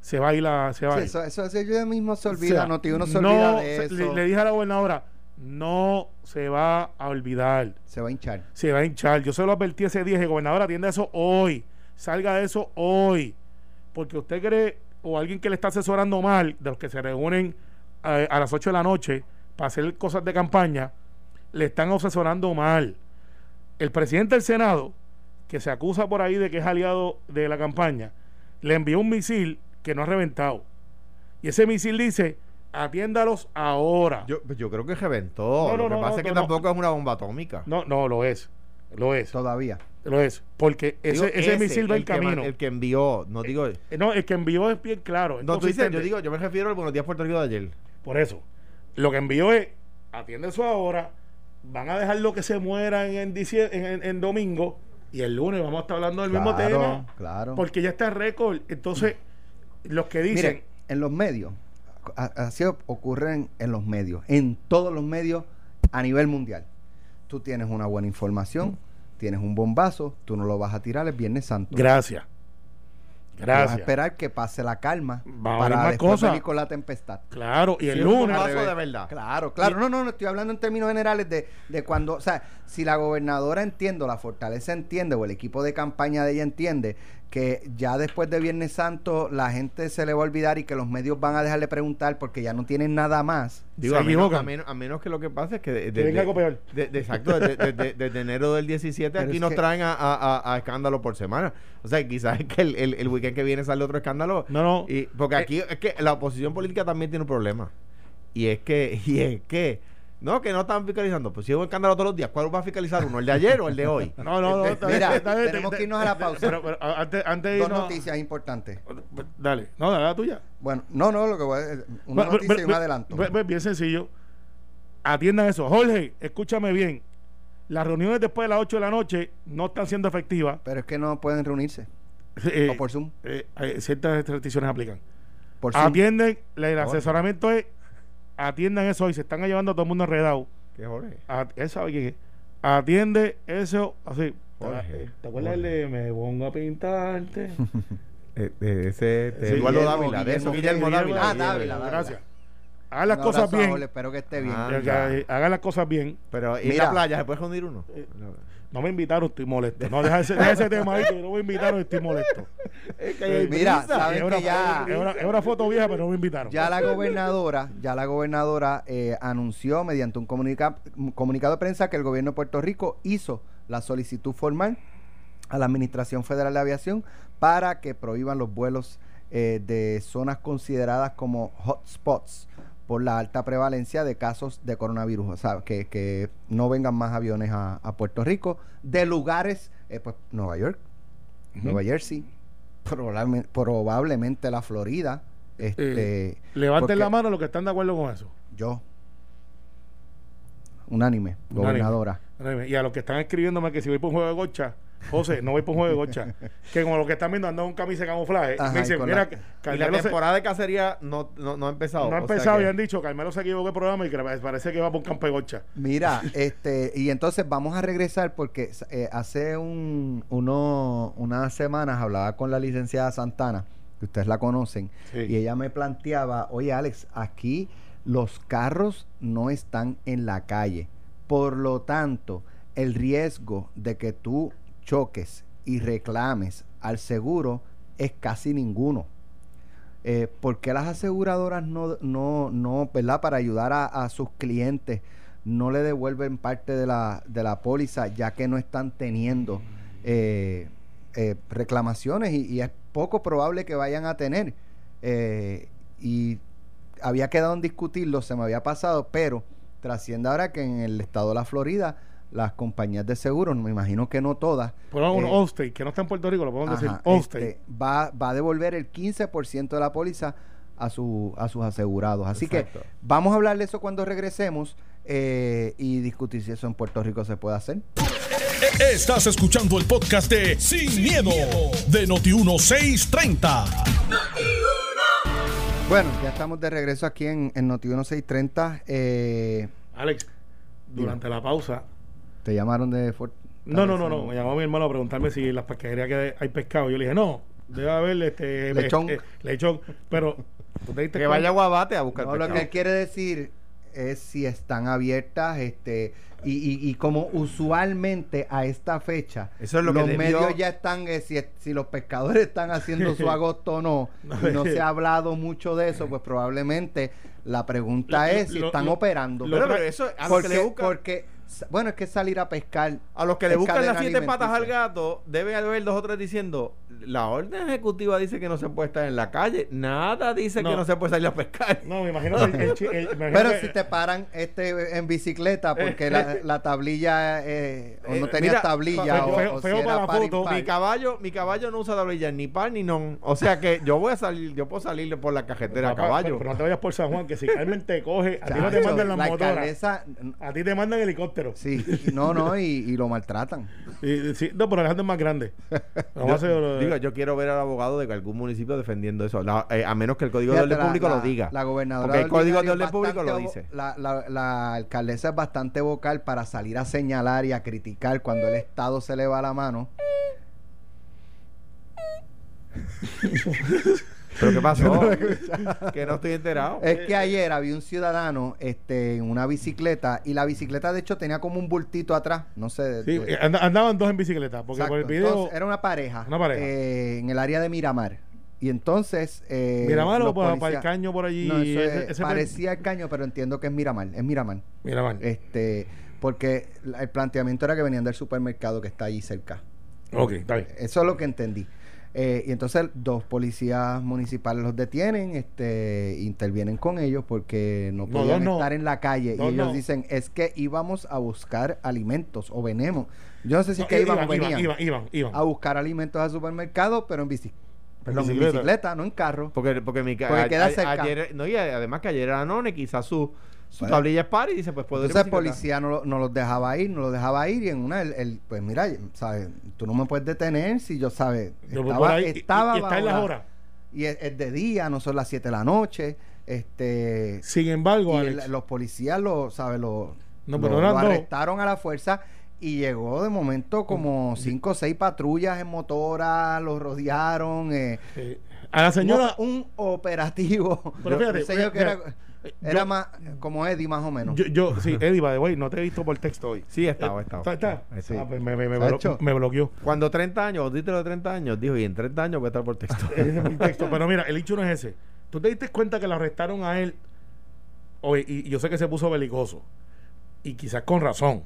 se va a ir la. Se va Sí, eso, eso, eso yo mismo se O olvida, sea, Noti uno se no olvida de eso. Le, le dije a la gobernadora, no se va a olvidar. Se va a hinchar. Se va a hinchar. Yo se lo advertí ese día, dije, gobernadora, atienda eso hoy. Salga de eso hoy. Porque usted cree, o alguien que le está asesorando mal, de los que se reúnen a, a las 8 de la noche para hacer cosas de campaña, le están asesorando mal. El presidente del Senado, que se acusa por ahí de que es aliado de la campaña, le envió un misil que no ha reventado. Y ese misil dice, atiéndalos ahora. Yo, pues yo creo que reventó. No, no, Lo que no, pasa no, es que no, tampoco es una bomba atómica. No, no, lo es. Lo es. Todavía. Lo es. Porque Digo, ese, ese misil va en el que camino. el que envió, no digo. Eh, No, el que envió es bien claro. No, tú dices, yo digo, yo me refiero al Buenos Días Puerto Rico de ayer. Por eso, lo que envió es, atiende eso ahora, van a dejar lo que se muera en- en- en domingo y el lunes vamos a estar hablando del mismo Claro, tema. claro. Porque ya está en récord. Entonces, los que dicen, Miren, en los medios, así ocurren en los medios, en todos los medios a nivel mundial. Tú tienes una buena información, tienes un bombazo, tú no lo vas a tirar el Viernes Santo. gracias. Vas a Gracias. esperar que pase la calma Va a para más después cosas. venir con la tempestad. Claro, y el Sí, un lunes. bombazo de verdad. Claro, claro. No, no, no, estoy hablando en términos generales de, de cuando, o sea, si la gobernadora entiende, o la fortaleza entiende, o el equipo de campaña de ella entiende que ya después de Viernes Santo la gente se le va a olvidar y que los medios van a dejar de preguntar porque ya no tienen nada más. Digo, a menos, a, menos, a menos que lo que pasa es que de- Que venga algo peor. de- de- exacto, desde, enero del 17 Pero aquí nos que- traen a, a, a- a escándalo por semana. O sea, quizás es que el, el, el weekend que viene sale otro escándalo. No, no. Y, porque Eh, aquí es que la oposición política también tiene un problema. Y es que, y es que, no, que no están fiscalizando. Pues si es un escándalo todos los días, ¿cuál va a fiscalizar uno? ¿El de ayer o el de hoy? [laughs] No, no, no. Mira, tenemos te- que irnos a la pausa. Pero, pero, a- antes, antes de Dos irnos- noticias importantes. Dale, no, dale la tuya. Bueno, no, no, lo que voy a una Bueno, noticia y un adelanto. bien sencillo. Atiendan eso. Jorge, escúchame bien. Las reuniones después de las 8 de la noche no están siendo efectivas. Pero es que no pueden reunirse. Eh, O por Zoom. eh, eh, ciertas restricciones aplican. Por Zoom. Atienden, el asesoramiento es, atiendan eso y se están llevando a todo el mundo enredado. ¿Qué Jorge? A- Él sabe quién es. Atiende eso así. Jorge, ¿Te acuerdas el de me pongo a pintarte? [laughs] Eh, eh, ese Sí, Eduardo Dávila, de eso, Guillermo, Dávila. Ah. Dávila. Gracias. Hagan las cosas a bien. Espero que esté bien. Ah. Eh, Hagan las cosas bien. Pero en Mira. la playa se puede reunir uno. No me invitaron, estoy molesto. No, deja ese, deja ese tema ahí, que no me invitaron, estoy molesto. Es que hay Mira, prisa. ¿sabes Es una, que ya- es una- es una foto vieja, pero no me invitaron. Ya la gobernadora, ya la gobernadora eh, anunció mediante un, comunica- un comunicado de prensa que el gobierno de Puerto Rico hizo la solicitud formal a la Administración Federal de Aviación para que prohíban los vuelos eh, de zonas consideradas como hotspots por la alta prevalencia de casos de coronavirus. O sea, que, que no vengan más aviones a, a Puerto Rico de lugares, eh, pues Nueva York. Nueva Jersey, probablemente, probablemente la Florida. Este, Levanten la mano los que están de acuerdo con eso. Yo, unánime, Unánime. gobernadora. Y a los que están escribiéndome que si voy por un juego de gocha, José, no voy por un juego de gocha. que como los que están viendo andan un camisa de camuflaje. y me dicen, mira, la- Y la Carmelo se- temporada de cacería no, no, no ha empezado. no ha empezado que- y han dicho, Carmelo se equivocó el programa y que parece que va por un campo de gocha. Mira, [laughs] este, y entonces vamos a regresar porque eh, hace un, uno, unas semanas hablaba con la licenciada Santana, que ustedes la conocen, Sí. y ella me planteaba, oye Alex, aquí los carros no están en la calle, por lo tanto, el riesgo de que tú choques y reclames al seguro es casi ninguno. Eh, ¿Por qué las aseguradoras no, no, no, ¿verdad? Para ayudar a, a sus clientes no le devuelven parte de la, de la póliza ya que no están teniendo eh, eh, reclamaciones y, y es poco probable que vayan a tener? Eh, y había quedado en discutirlo, se me había pasado, pero trasciende ahora que en el estado de la Florida las compañías de seguros, me imagino que no todas, Por un Eh, Allstate, que no está en Puerto Rico, lo podemos decir. Allstate. este, va, va a devolver el 15% de la póliza a, su, a sus asegurados. Así Exacto. que vamos a hablar de eso cuando regresemos eh, y discutir si eso en Puerto Rico se puede hacer. Estás escuchando el podcast de Sin, miedo, de Noti1630. Bueno, ya estamos de regreso aquí en, en Noti 1630. Eh, Alex, durante la pausa. Te llamaron de Fort- No, no, no, no. Me llamó mi hermano a preguntarme si en las pesquerías que hay pescado. Yo le dije, no, debe haber este Lechón. eh, eh, lechón. Pero tú te diste Que cuenta? vaya a Guabate a buscar No, lo que pescado. él quiere decir es si están abiertas, este, Y, y, y como usualmente a esta fecha Eso es lo que los medios ya están, eh, si, si los pescadores [laughs] están haciendo su [laughs] agosto o no, y no se ha hablado mucho de eso, pues probablemente la pregunta Lo- es si lo- están lo- operando. lo- Pero, pero eso, a que le porque, buscan, porque, bueno, es que salir a pescar. a los que le buscan las siete patas al gato, debe haber dos o tres diciendo, la orden ejecutiva dice que no se puede estar en la calle, nada dice No. que no se puede salir a pescar. No, me imagino que el, el [laughs] chi- el- me imagino Pero que- si te paran este en bicicleta porque la, la tablilla eh, o no Eh, tenías mira, tablilla o, feo- o feo si para era la foto. Mi caballo, mi caballo no usa tablillas ni par ni non. O sea que yo voy a salir, yo puedo salir por la cajetera a caballo. Pero, pero no te vayas por San Juan, que si Carmen te coge, a ti no te mandan las la motoras. A ti te mandan helicóptero. Sí, no, no, y, y lo maltratan. [laughs] Y- sí, no, pero Alejandro es más grande. Hacer lo de- Digo, yo quiero ver al abogado de algún municipio defendiendo eso. La- eh, a menos que el Código de Orden Público la- lo diga. La gobernadora Porque el Código de Orden Público lo dice. la- la alcaldesa es bastante vocal para salir a señalar y a criticar cuando el Estado se le va la mano. [laughs] ¿Pero qué pasó? [laughs] [laughs] que no estoy enterado. Es que ayer había un ciudadano este, en una bicicleta y la bicicleta de hecho tenía como un bultito atrás, no sé. de- Sí, de- eh, anda- andaban dos en bicicleta. Porque por el Exacto. video. Entonces, era una pareja, Una pareja. eh, en el área de Miramar. Y entonces. Eh, Miramar o para, para el caño por allí. No, eso es- ese- ese- parecía el caño, pero entiendo que es Miramar. Es Miramar. Miramar. Este, porque el planteamiento era que venían del supermercado que está allí cerca. ok, está bien. Eso es lo que entendí. Eh, y entonces dos policías municipales los detienen, este, intervienen con ellos porque no podían no. estar en la calle. Y ellos no. dicen, es que íbamos a buscar alimentos o venemos. Yo no sé si No, es que iban, iban, o venían iban, iban, iban. a buscar alimentos al supermercado, pero en bici. Perdón, en bicicleta. bicicleta, no en carro. Porque, porque mi ca- Porque a- queda cerca. ayer, no, y además que ayer era none, quizás su, su Bueno. tablilla es par y dice, pues puedo ir Entonces el policía no, no los dejaba ir, no los dejaba ir y en una, el, el- pues mira, ¿sabes? Tú no me puedes detener si yo, ¿sabes? Yo Estaba, ahí y- estaba y, está en bajo las la- horas. Y es, es de día, no son las 7 de la noche. Este, Sin embargo, y Alex, el- los policías lo, ¿sabes? Lo, No, pero arrestaron a la fuerza y llegó de momento como 5 o 6 patrullas en motora, los rodearon. Eh, eh, a la señora. un, un operativo. Pero Yo- fíjate, un señor que era, fíjate, era yo- más como Eddie, más o menos. Yo, yo, sí, Eddie, by the way, no te he visto por texto hoy. Sí, estaba, estaba. ¿Está? está? Sí. Ah, pues me, me, me, Sacho. blo- me bloqueó. Cuando 30 años, diste los 30 años, dijo, y en 30 años voy a estar por [laughs] texto. Pero mira, el hecho no es ese. Tú te diste cuenta que lo arrestaron a él. Oye, y, y yo sé que se puso belicoso. Y quizás con razón.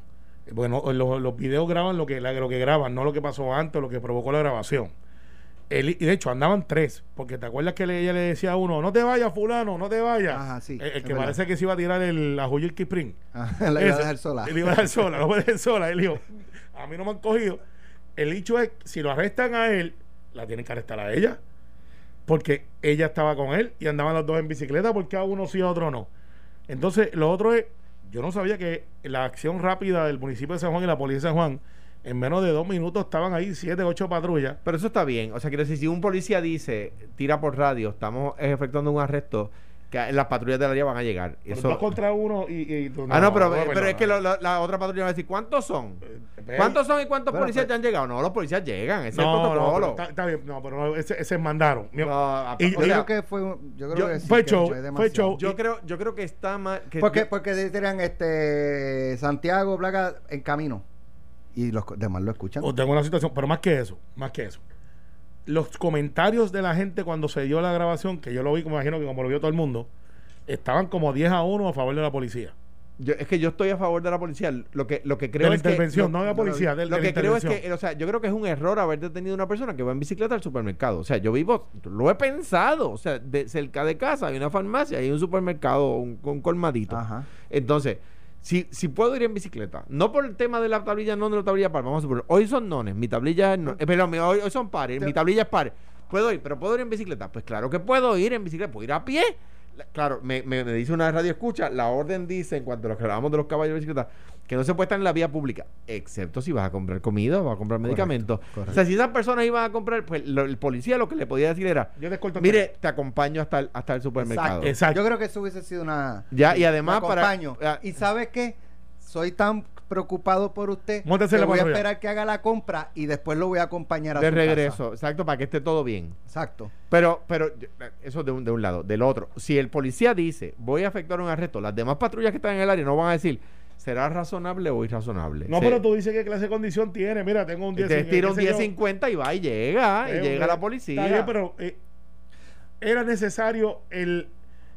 Bueno, los, los videos graban lo que, la- lo que graban, no lo que pasó antes, lo que provocó la grabación. Él- y de hecho, andaban tres. Porque te acuerdas que le- ella le decía a uno: No te vayas, Fulano, no te vayas. Ajá, sí, El, el que verdad. parece que se iba a tirar el, la Huyel Spring. Ah, [laughs] la iba a dejar sola. Él iba a dejar [laughs] sola, no puede dejar sola. Él dijo, a mí no me han cogido. El hecho es, si lo arrestan a él, la tienen que arrestar a ella. Porque ella estaba con él y andaban los dos en bicicleta, porque a uno sí a otro no. Entonces, lo otro es, yo no sabía que la acción rápida del municipio de San Juan y la policía de San Juan, en menos de dos minutos estaban ahí siete, ocho patrullas. Pero eso está bien. O sea, quiero decir, si un policía dice, tira por radio, estamos efectuando un arresto, que las patrullas del área van a llegar. Pero Eso... dos contra uno y... y- Ah, no, pero, no, pero es que lo- lo- la otra patrulla va a decir, ¿cuántos son? Ve- ¿Cuántos son y cuántos policías ya han llegado? No, los policías llegan, ese es el No, no, protocolo. pero está, está bien, no, pero no, ese, ese mandaron. No, Y- o yo sea, creo que fue, yo creo yo- que sí, fue que show, fue fue demasiado. show. yo creo, yo creo que está mal. Que Porque, porque dirían este Santiago Plaga en camino y los demás lo escuchan. O tengo una situación, pero más que eso, más que eso. Los comentarios de la gente cuando se dio la grabación, que yo lo vi, como imagino que como lo vio todo el mundo, estaban como 10 a 1 a favor de la policía. yo- es que yo estoy a favor de la policía. Lo que, lo que De creo la es que. intervención, lo- no de la policía, de, Lo de la que creo es que, o sea, yo creo que es un error haber detenido a una persona que va en bicicleta al supermercado. O sea, yo vivo, lo he pensado. O sea, de, cerca de casa hay una farmacia, hay un supermercado, un, un colmadito. Ajá. Entonces, si, si puedo ir en bicicleta, no por el tema de la tablilla non de la tablilla par, vamos a suponer, hoy son nones, mi tablilla es no, eh, perdón, hoy, hoy son pares, mi tablilla es par. ¿Puedo ir? ¿Pero puedo ir en bicicleta? Pues claro que puedo ir en bicicleta, puedo ir a pie. La- Claro, me, me- me dice una radio escucha, la orden dice, en cuanto a lo que hablábamos de los caballos de bicicleta, que no se puede estar en la vía pública, excepto si vas a comprar comida o vas a comprar medicamentos. correcto. O sea, si esas personas iban a comprar, pues lo- el policía lo que le podía decir era, Yo te escolto mire, te acompaño hasta el, hasta el supermercado. Exacto. Exacto. Yo creo que eso hubiese sido una. Ya, y además para- acompaño. y sabe qué? Soy tan preocupado por usted. Móntese que la voy a esperar que haga la compra y después lo voy a acompañar a de su regreso, casa. exacto, para que esté todo bien. Exacto. Pero, pero eso de un, de un lado. Del otro, si el policía dice, voy a efectuar un arresto, las demás patrullas que están en el área no van a decir, ¿será razonable o irrazonable? No, pero tú dices qué clase de condición tiene. Mira, tengo un 10. te tira un qué sé yo. 10.50 y va y llega, y Eh, llega eh, la policía. Está bien, pero eh, era necesario el.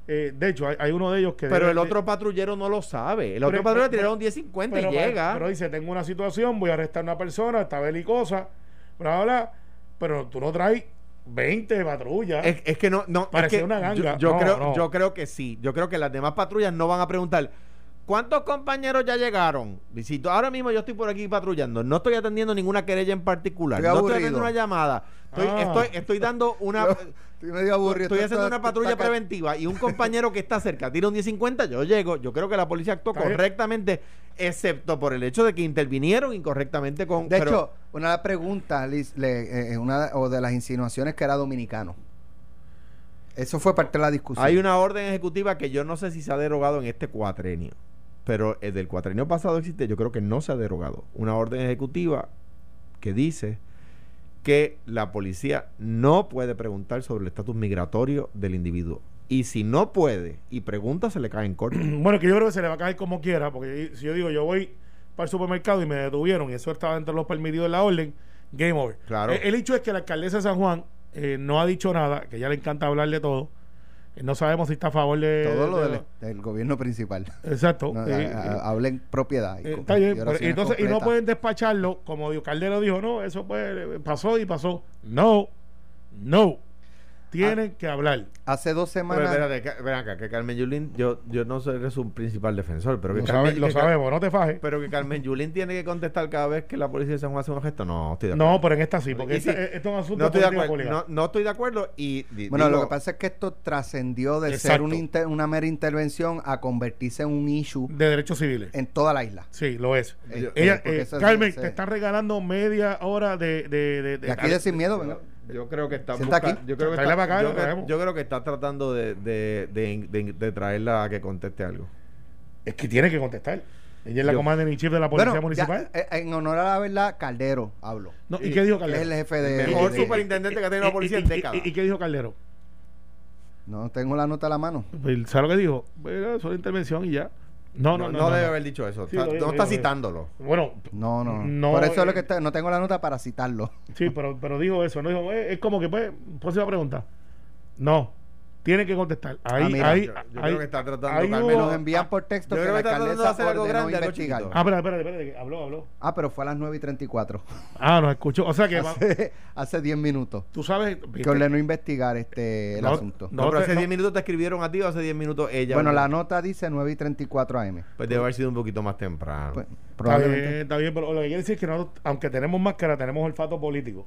Eh, de hecho, hay, hay uno de ellos que. Pero debe- el otro patrullero no lo sabe. El Pero- otro patrullero pero- tiraron un 10.50 pero, y llega. Pero dice: Tengo una situación, voy a arrestar a una persona, está belicosa, bla, bla, bla. Pero tú no traes 20 patrullas. Es, es que no, no es Parecía que una ganga. Yo, yo No, creo, no. yo creo que sí. Yo creo que las demás patrullas no van a preguntar. ¿Cuántos compañeros ya llegaron? Visito, ahora mismo yo estoy por aquí patrullando. No estoy atendiendo ninguna querella en particular. Estoy no estoy atendiendo una llamada. Estoy, Ah. estoy, estoy dando una. Yo estoy medio aburrido. Estoy Esto haciendo está- una patrulla está- preventiva y un compañero que está cerca tira un 1050, yo llego. Yo creo que la policía actuó bien. correctamente, excepto por el hecho de que intervinieron incorrectamente con. De pero- hecho, una de las preguntas, Liz, le- eh, una, o de las insinuaciones que era dominicano. Eso fue parte de la discusión. Hay una orden ejecutiva que yo no sé si se ha derogado en este cuatrenio, pero el del cuatrenio pasado existe, yo creo que no se ha derogado. Una orden ejecutiva que dice que la policía no puede preguntar sobre el estatus migratorio del individuo. Y si no puede y pregunta, se le cae en corte. [clears throat] Bueno, que yo creo que se le va a caer como quiera, porque si yo digo, yo voy para el supermercado y me detuvieron y eso estaba entre los permitidos de la orden, game over. Claro. Eh, el hecho es que la alcaldesa de San Juan eh, no ha dicho nada, que ya le encanta hablar de todo. No sabemos si está a favor de... Todo lo de- del, del gobierno principal. Exacto. No, eh, a- a- hablen propiedad. y eh, está bien, pero entonces, y no pueden despacharlo, como Dios Caldero dijo, no, eso pues pasó y pasó. No, no. Tienen que hablar. Hace dos Pero semanas. espérate, que- ven acá, que Carmen Yulín, yo, yo no soy su principal defensor, pero que Lo, Carmen, sabe- lo que Car- sabemos, no te fajes. pero que Carmen Yulín tiene que contestar cada vez que la policía de San Juan hace un gesto. No, estoy de acuerdo. No, pero en esta sí, porque Y esta- sí, esto es un asunto no estoy de acuerdo. No, no estoy de acuerdo y di- Bueno, digo- lo que pasa es que esto trascendió de ser una, inter- una mera intervención a convertirse en un issue De derechos civiles. en toda la isla. Sí, lo es. Eh, Ella, eh, eh, Carmen, te están regalando media hora de... De, de, De aquí de sin miedo, venga. Yo creo que está Sienta busca- aquí. Yo creo que, está, acá, yo, creo- traemos. yo creo que está tratando de, de, de, de- de traerla a que conteste algo. Es que tiene que contestar. Ella es la in chief de la policía Bueno, municipal. eh, en honor a la verdad, Caldero hablo. No, ¿Y qué dijo Que es Caldero? el jefe de. El mejor de- superintendente que ha tenido la policía ¿Y- en décadas. ¿Y, y qué dijo Caldero? No tengo la nota a la mano. Pues, ¿Sabes lo que dijo? Bueno, solo intervención y ya. No, no, No, no. no debe no. haber dicho eso. Sí, Está- no está dijo, lo citándolo. Bueno, No, no. No, Por eso es eh, lo que está- no tengo la nota para citarlo. sí, pero, pero dijo eso. No dijo, eh, es como que, pues, próxima pregunta. No, tiene que contestar. Ahí, Ah, mira, ahí, Yo, yo ahí- creo que está tratando ahí Carmen. Me hubo- los envían por texto yo que creo la que está tratando de alcaldesa hacer algo grande, algo investigar. Ah, espérate, espérate, espérate, que habló, habló. Ah, pero fue a las 9 y 34. Ah, nos escuchó. O sea que hace, hace 10 minutos. tú sabes. Que ¿viste? ordenó investigar este el No, asunto. No, No pero hace no- 10 minutos te escribieron a ti o hace 10 minutos ella. bueno, la nota dice 9 y 34 AM. Pues debe haber sido un poquito más temprano. Pues, Está bien, probablemente. está bien, pero lo que quiere decir es que nosotros, aunque tenemos máscara, tenemos olfato político.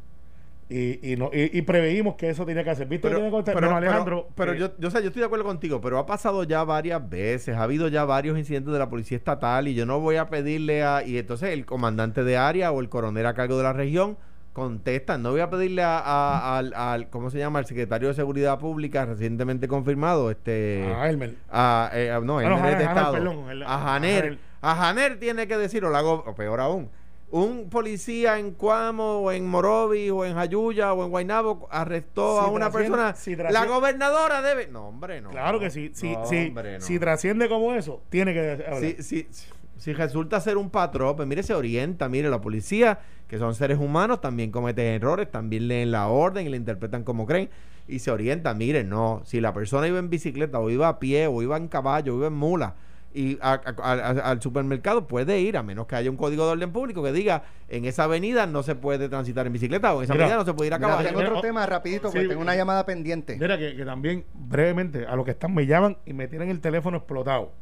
Y, y, no, y, y preveímos que eso tenía que hacer. ¿Viste? que? Bueno, Alejandro. pero eh, yo, yo, sé, yo estoy de acuerdo contigo, pero ha pasado ya varias veces, ha habido ya varios incidentes de la policía estatal y yo no voy a pedirle a, y entonces el comandante de área o el coronel a cargo de la región contestan, no voy a pedirle a, a- al, al- ¿cómo se llama? Al secretario de Seguridad Pública recientemente confirmado, este... Ah, Elmer. a, eh, a- no, Ah, no, no es de Estado. perdón, el- a Janer. A Janer tiene que decir, o, lo hago, o peor aún, un policía en Cuamo, o en Morovi, o en Jayuya, o en Guaynabo arrestó Si a una persona. si la gobernadora debe. No, hombre, no. Claro que sí. Si, No, si, hombre, no. si trasciende como eso, tiene que hablar. Si, si, si resulta ser un patrón, pues mire, se orienta. Mire, la policía, que son seres humanos, también cometen errores, también leen la orden y la interpretan como creen. Y se orienta, mire, no. Si la persona iba en bicicleta, o iba a pie, o iba en caballo, o iba en mula, y a- a- a- al supermercado puede ir, a menos que haya un código de orden público que diga en esa avenida no se puede transitar en bicicleta, o en esa Mira, avenida no se puede ir a Mira, caballo. tengo Mira, otro oh, tema rapidito, porque sí, tengo una llamada pendiente. Mira que, que también, brevemente, a los que están, me llaman y me tienen el teléfono explotado.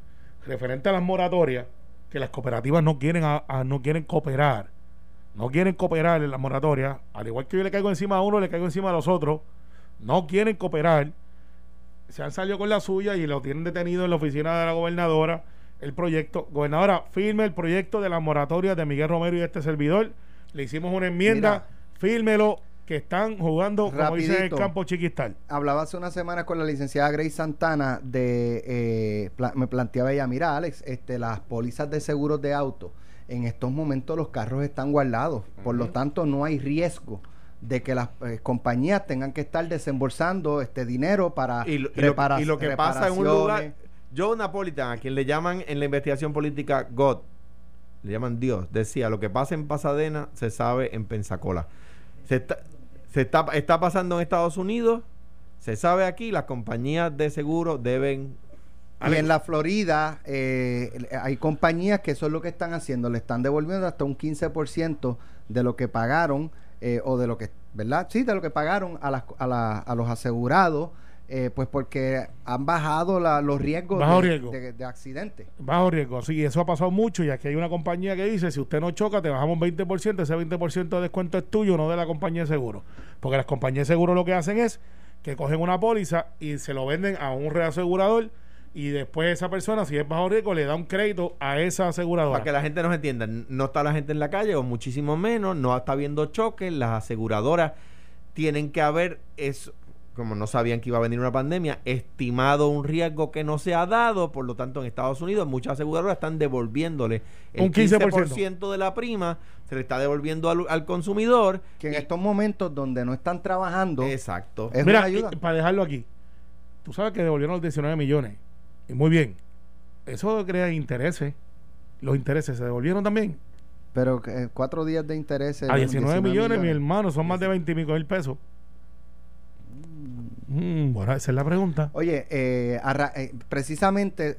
Referente a las moratorias, que las cooperativas no quieren, a- a- no quieren cooperar. No quieren cooperar en las moratorias. Al igual que yo le caigo encima a uno, le caigo encima a los otros. No quieren cooperar. Se han salido con la suya y lo tienen detenido en la oficina de la gobernadora. El proyecto, gobernadora, firme el proyecto de las moratorias de Miguel Romero y de este servidor. Le hicimos una enmienda, fírmelo, que están jugando, como dice el Rapidito. campo chiquistal. Hablaba hace una semana con la licenciada Grace Santana de, eh, pla- me planteaba ella, mira Alex, este, las pólizas de seguros de auto, en estos momentos los carros están guardados, por lo tanto no hay riesgo de que las eh, compañías tengan que estar desembolsando este dinero para y, lo, y lo- repara- y lo que pasa en un lugar. Joe Napolitan, a quien le llaman en la investigación política God, le llaman Dios, decía, lo que pasa en Pasadena se sabe en Pensacola. Se está, se está, está pasando en Estados Unidos, se sabe aquí, las compañías de seguro deben... Y en la Florida eh, hay compañías que eso es lo que están haciendo, le están devolviendo hasta un 15% de lo que pagaron eh, o de lo que, ¿verdad? Sí, de lo que pagaron a, las, a, la, a los asegurados eh, pues porque han bajado la, los riesgos Bajo de, riesgo. de- de accidentes. Bajo riesgo, sí, eso ha pasado mucho y aquí hay una compañía que dice, si usted no choca, te bajamos 20%, ese 20% de descuento es tuyo, no de la compañía de seguro. Porque las compañías de seguro lo que hacen es que cogen una póliza y se lo venden a un reasegurador y después esa persona, si es bajo riesgo, le da un crédito a esa aseguradora. Para que la gente nos entienda, no está la gente en la calle o muchísimo menos, no está habiendo choques, las aseguradoras tienen que haber, es, como no sabían que iba a venir una pandemia, estimado un riesgo que no se ha dado, por lo tanto en Estados Unidos muchas aseguradoras están devolviéndole el Un 15%. 15% de la prima, se le está devolviendo al, al consumidor. Que en Y- estos momentos donde no están trabajando, Exacto. es Mira, una ayuda. y- para dejarlo aquí, tú sabes que devolvieron los 19 millones. Y muy bien. Eso crea intereses. Los intereses se devolvieron también. Pero eh, cuatro días de interés. A 19, millones, mi hermano, son más de 20 mil pesos. Mm, bueno, esa es la pregunta. Oye, eh, arra- eh, precisamente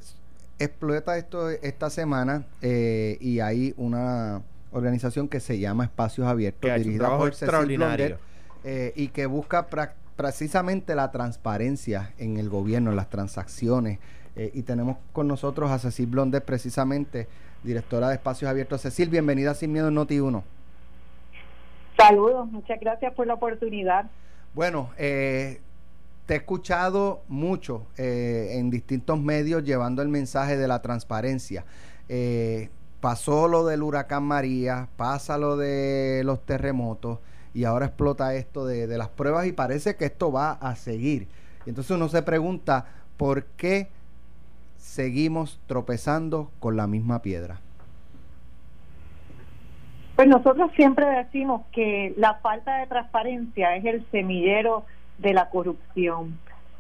explota esto esta semana eh, y hay una organización que se llama Espacios Abiertos, dirigida trabajo por Cecil extraordinario. Blondet, eh, y que busca precisamente la transparencia en el gobierno, en las transacciones. Eh, y tenemos con nosotros a Cecil Blondet, precisamente directora de Espacios Abiertos. Cecil, bienvenida a Sin Miedo en Noti1. Saludos, muchas gracias por la oportunidad. Bueno, eh, te he escuchado mucho eh, en distintos medios llevando el mensaje de la transparencia. Pasó lo del huracán María, pasa lo de los terremotos y ahora explota esto de, de las pruebas y parece que esto va a seguir. Entonces uno se pregunta, ¿por qué seguimos tropezando con la misma piedra? Pues nosotros siempre decimos que la falta de transparencia es el semillero de la corrupción.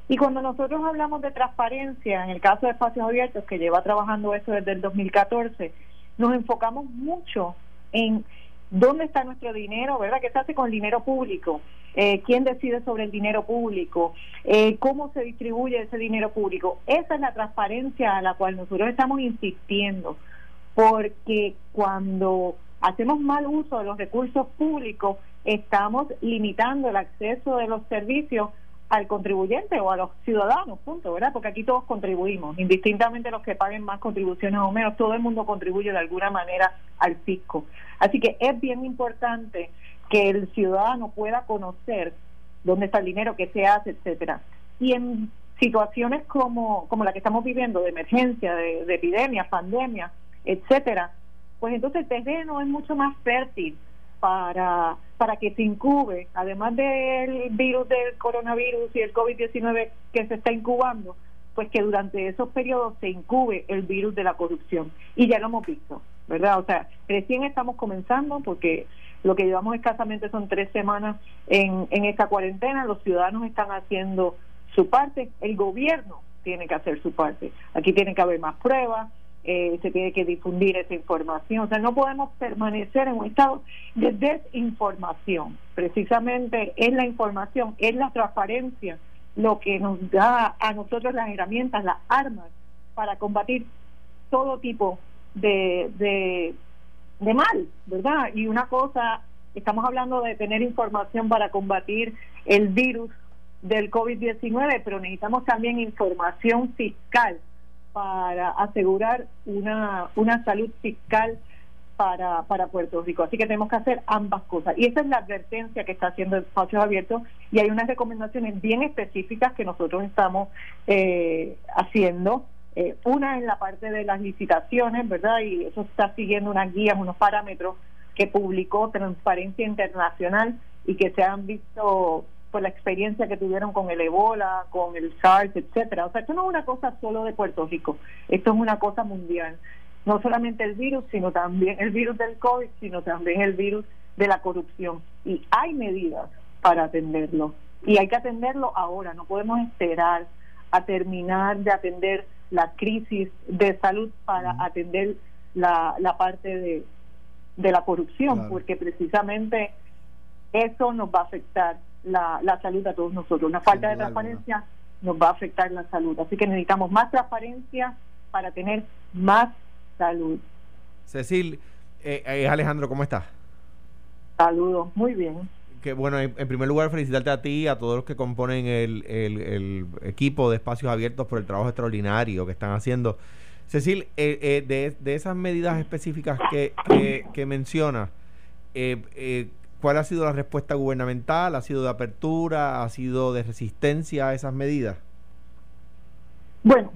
Y cuando nosotros hablamos de transparencia, en el caso de Espacios Abiertos, que lleva trabajando eso desde el 2014, nos enfocamos mucho en dónde está nuestro dinero, ¿verdad? ¿Qué se hace con el dinero público? Eh, ¿Quién decide sobre el dinero público? Eh, ¿Cómo se distribuye ese dinero público? Esa es la transparencia a la cual nosotros estamos insistiendo, porque cuando hacemos mal uso de los recursos públicos, estamos limitando el acceso de los servicios al contribuyente o a los ciudadanos, punto, ¿verdad? Porque aquí todos contribuimos, indistintamente los que paguen más contribuciones o menos, todo el mundo contribuye de alguna manera al fisco. Así que es bien importante que el ciudadano pueda conocer dónde está el dinero, qué se hace, etcétera. Y en situaciones como, como la que estamos viviendo, de emergencia, de, de epidemia, pandemia, etcétera, pues entonces el terreno es mucho más fértil para, para que se incube, además del virus del coronavirus y el COVID-19 que se está incubando, pues que durante esos periodos se incube el virus de la corrupción. Y ya lo hemos visto, ¿verdad? O sea, recién estamos comenzando porque lo que llevamos escasamente son tres semanas en, en esta cuarentena, los ciudadanos están haciendo su parte, el gobierno tiene que hacer su parte. Aquí tiene que haber más pruebas, eh, se tiene que difundir esa información. O sea, no podemos permanecer en un estado de desinformación. Precisamente es la información, es la transparencia lo que nos da a nosotros las herramientas, las armas para combatir todo tipo de, de, mal, ¿verdad? Y una cosa, estamos hablando de tener información para combatir el virus del COVID-19, pero necesitamos también información fiscal para asegurar una, una salud fiscal para, para Puerto Rico. Así que tenemos que hacer ambas cosas. Y esa es la advertencia que está haciendo Espacios Abiertos y hay unas recomendaciones bien específicas que nosotros estamos eh, haciendo. Eh, una en la parte de las licitaciones, ¿verdad? Y eso está siguiendo unas guías, unos parámetros que publicó Transparencia Internacional y que se han visto por la experiencia que tuvieron con el Ebola, con el SARS, etcétera. O sea, esto no es una cosa solo de Puerto Rico, esto es una cosa mundial. No solamente el virus, sino también el virus del COVID, sino también el virus de la corrupción. Y hay medidas para atenderlo. Y hay que atenderlo ahora, no podemos esperar a terminar de atender la crisis de salud para atender la, la parte de, de la corrupción, Claro. porque precisamente eso nos va a afectar la, la salud a todos nosotros. Una falta de transparencia nos va a afectar la salud. Así que necesitamos más transparencia para tener más salud. Cecil, eh, eh, Alejandro, ¿cómo estás? Saludos, muy bien. Que bueno, en, en primer lugar, felicitarte a ti y a todos los que componen el, el- el equipo de espacios abiertos por el trabajo extraordinario que están haciendo. Cecil, eh, eh, de, de esas medidas específicas que, que, que mencionas, eh, eh, ¿cuál ha sido la respuesta gubernamental? ¿Ha sido de apertura? ¿Ha sido de resistencia a esas medidas? Bueno,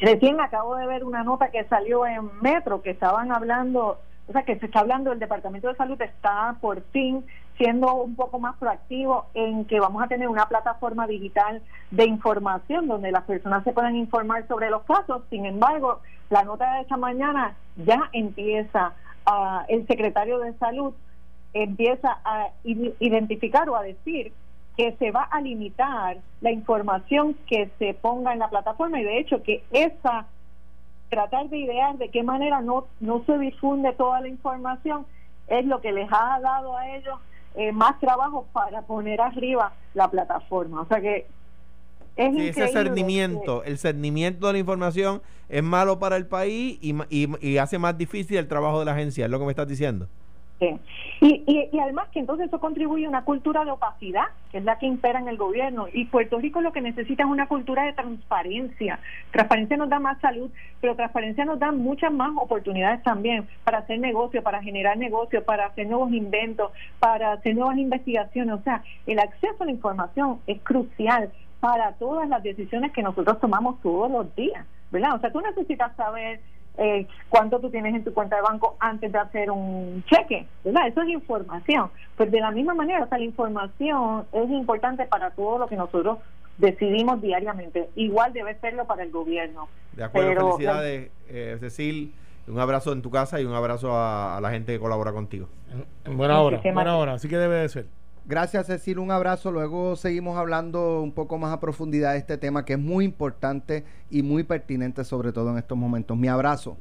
recién acabo de ver una nota que salió en Metro que estaban hablando, o sea, que se está hablando, el Departamento de Salud está por fin siendo un poco más proactivo en que vamos a tener una plataforma digital de información donde las personas se puedan informar sobre los casos. Sin embargo, la nota de esta mañana ya empieza ah, el secretario de Salud empieza a identificar o a decir que se va a limitar la información que se ponga en la plataforma y de hecho que esa tratar de idear de qué manera no no se difunde toda la información es lo que les ha dado a ellos eh, más trabajo para poner arriba la plataforma o sea que es Sí, ese cernimiento, el cernimiento de la información es malo para el país y, y, y hace más difícil el trabajo de la agencia, es lo que me estás diciendo. Y, y, y además que entonces eso contribuye a una cultura de opacidad, que es la que impera en el gobierno. Y Puerto Rico lo que necesita es una cultura de transparencia. Transparencia nos da más salud, pero transparencia nos da muchas más oportunidades también para hacer negocio, para generar negocio, para hacer nuevos inventos, para hacer nuevas investigaciones. O sea, el acceso a la información es crucial para todas las decisiones que nosotros tomamos todos los días, ¿verdad? O sea, tú necesitas saber eh, cuánto tú tienes en tu cuenta de banco antes de hacer un cheque, ¿verdad? Eso es información. Pues de la misma manera, o sea, la información es importante para todo lo que nosotros decidimos diariamente. Igual debe serlo para el gobierno. De acuerdo, Pero- felicidades, eh, Cecil. Un abrazo en tu casa y un abrazo a, a la gente que colabora contigo. En, en buena hora, buena hora, así que debe de ser. Gracias, Cecil. Un abrazo. Luego seguimos hablando un poco más a profundidad de este tema que es muy importante y muy pertinente, sobre todo en estos momentos. Mi abrazo.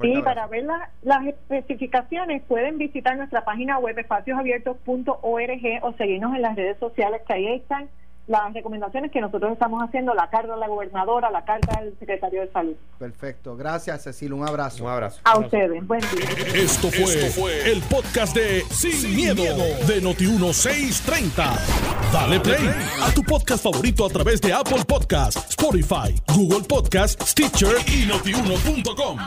Sí, abrazo. para ver la- las especificaciones pueden visitar nuestra página web espaciosabiertos.org o seguirnos en las redes sociales que ahí están las recomendaciones que nosotros estamos haciendo, la carta de la gobernadora, la carta del secretario de salud. Perfecto. Gracias, Cecil. Un abrazo. Un abrazo. A ustedes, buen día. Esto fue, el podcast de Sin, miedo, de Noti1630. Dale play a tu podcast favorito a través de Apple Podcasts, Spotify, Google Podcasts, Stitcher y notiuno.com.